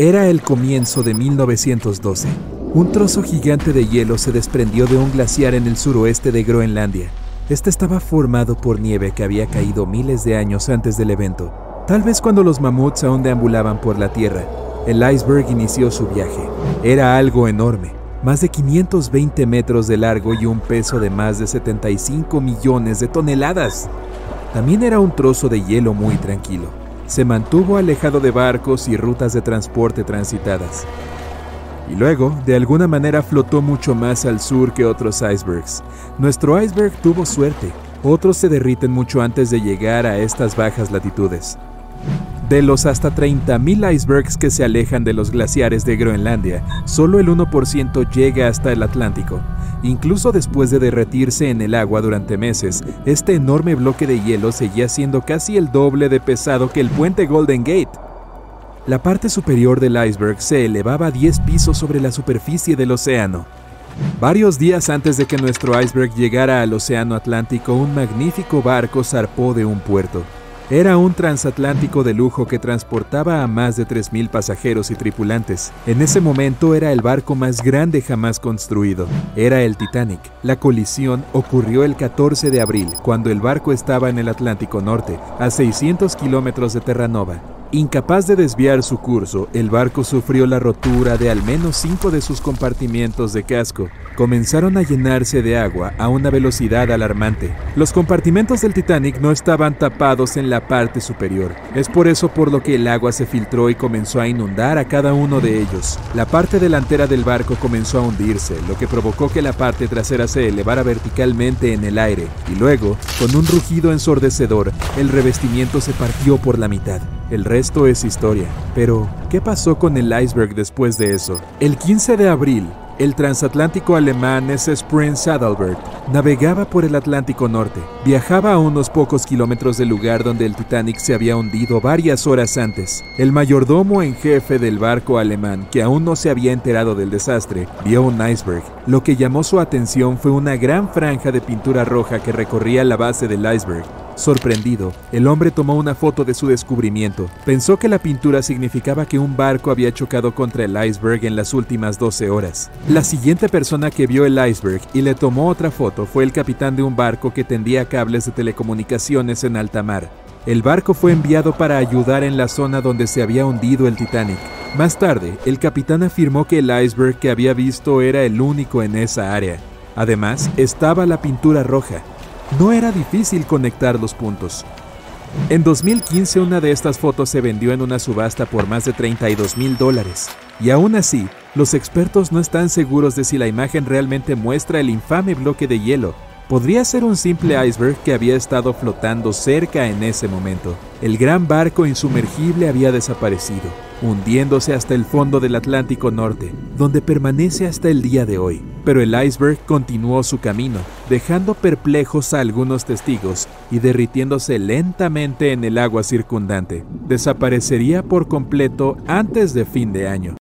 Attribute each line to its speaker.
Speaker 1: Era el comienzo de 1912. Un trozo gigante de hielo se desprendió de un glaciar en el suroeste de Groenlandia. Este estaba formado por nieve que había caído miles de años antes del evento, tal vez cuando los mamuts aún deambulaban por la Tierra. El iceberg inició su viaje. Era algo enorme, más de 520 metros de largo y un peso de más de 75 millones de toneladas. También era un trozo de hielo muy tranquilo. Se mantuvo alejado de barcos y rutas de transporte transitadas y luego, de alguna manera, flotó mucho más al sur que otros icebergs. Nuestro iceberg tuvo suerte, otros se derriten mucho antes de llegar a estas bajas latitudes. De los hasta 30.000 icebergs que se alejan de los glaciares de Groenlandia, solo el 1% llega hasta el Atlántico. Incluso después de derretirse en el agua durante meses, este enorme bloque de hielo seguía siendo casi el doble de pesado que el puente Golden Gate. La parte superior del iceberg se elevaba 10 pisos sobre la superficie del océano. Varios días antes de que nuestro iceberg llegara al Océano Atlántico, un magnífico barco zarpó de un puerto. Era un transatlántico de lujo que transportaba a más de 3.000 pasajeros y tripulantes. En ese momento era el barco más grande jamás construido. Era el Titanic. La colisión ocurrió el 14 de abril, cuando el barco estaba en el Atlántico Norte, a 600 kilómetros de Terranova. Incapaz de desviar su curso, el barco sufrió la rotura de al menos cinco de sus compartimientos de casco. Comenzaron a llenarse de agua a una velocidad alarmante. Los compartimentos del Titanic no estaban tapados en la parte superior. Es por eso por lo que el agua se filtró y comenzó a inundar a cada uno de ellos. La parte delantera del barco comenzó a hundirse, lo que provocó que la parte trasera se elevara verticalmente en el aire. Y luego, con un rugido ensordecedor, el revestimiento se partió por la mitad. El resto es historia. Pero, ¿qué pasó con el iceberg después de eso? El 15 de abril, el transatlántico alemán SS Prince Adalbert navegaba por el Atlántico Norte. Viajaba a unos pocos kilómetros del lugar donde el Titanic se había hundido varias horas antes. El mayordomo en jefe del barco alemán, que aún no se había enterado del desastre, vio un iceberg. Lo que llamó su atención fue una gran franja de pintura roja que recorría la base del iceberg. Sorprendido, el hombre tomó una foto de su descubrimiento. Pensó que la pintura significaba que un barco había chocado contra el iceberg en las últimas 12 horas. La siguiente persona que vio el iceberg y le tomó otra foto fue el capitán de un barco que tendía cables de telecomunicaciones en alta mar. El barco fue enviado para ayudar en la zona donde se había hundido el Titanic. Más tarde, el capitán afirmó que el iceberg que había visto era el único en esa área. Además, estaba la pintura roja, no era difícil conectar los puntos. En 2015 una de estas fotos se vendió en una subasta por más de 32 mil dólares. Y aún así, los expertos no están seguros de si la imagen realmente muestra el infame bloque de hielo. Podría ser un simple iceberg que había estado flotando cerca en ese momento. El gran barco insumergible había desaparecido, hundiéndose hasta el fondo del Atlántico Norte, donde permanece hasta el día de hoy. Pero el iceberg continuó su camino, dejando perplejos a algunos testigos y derritiéndose lentamente en el agua circundante. Desaparecería por completo antes de fin de año.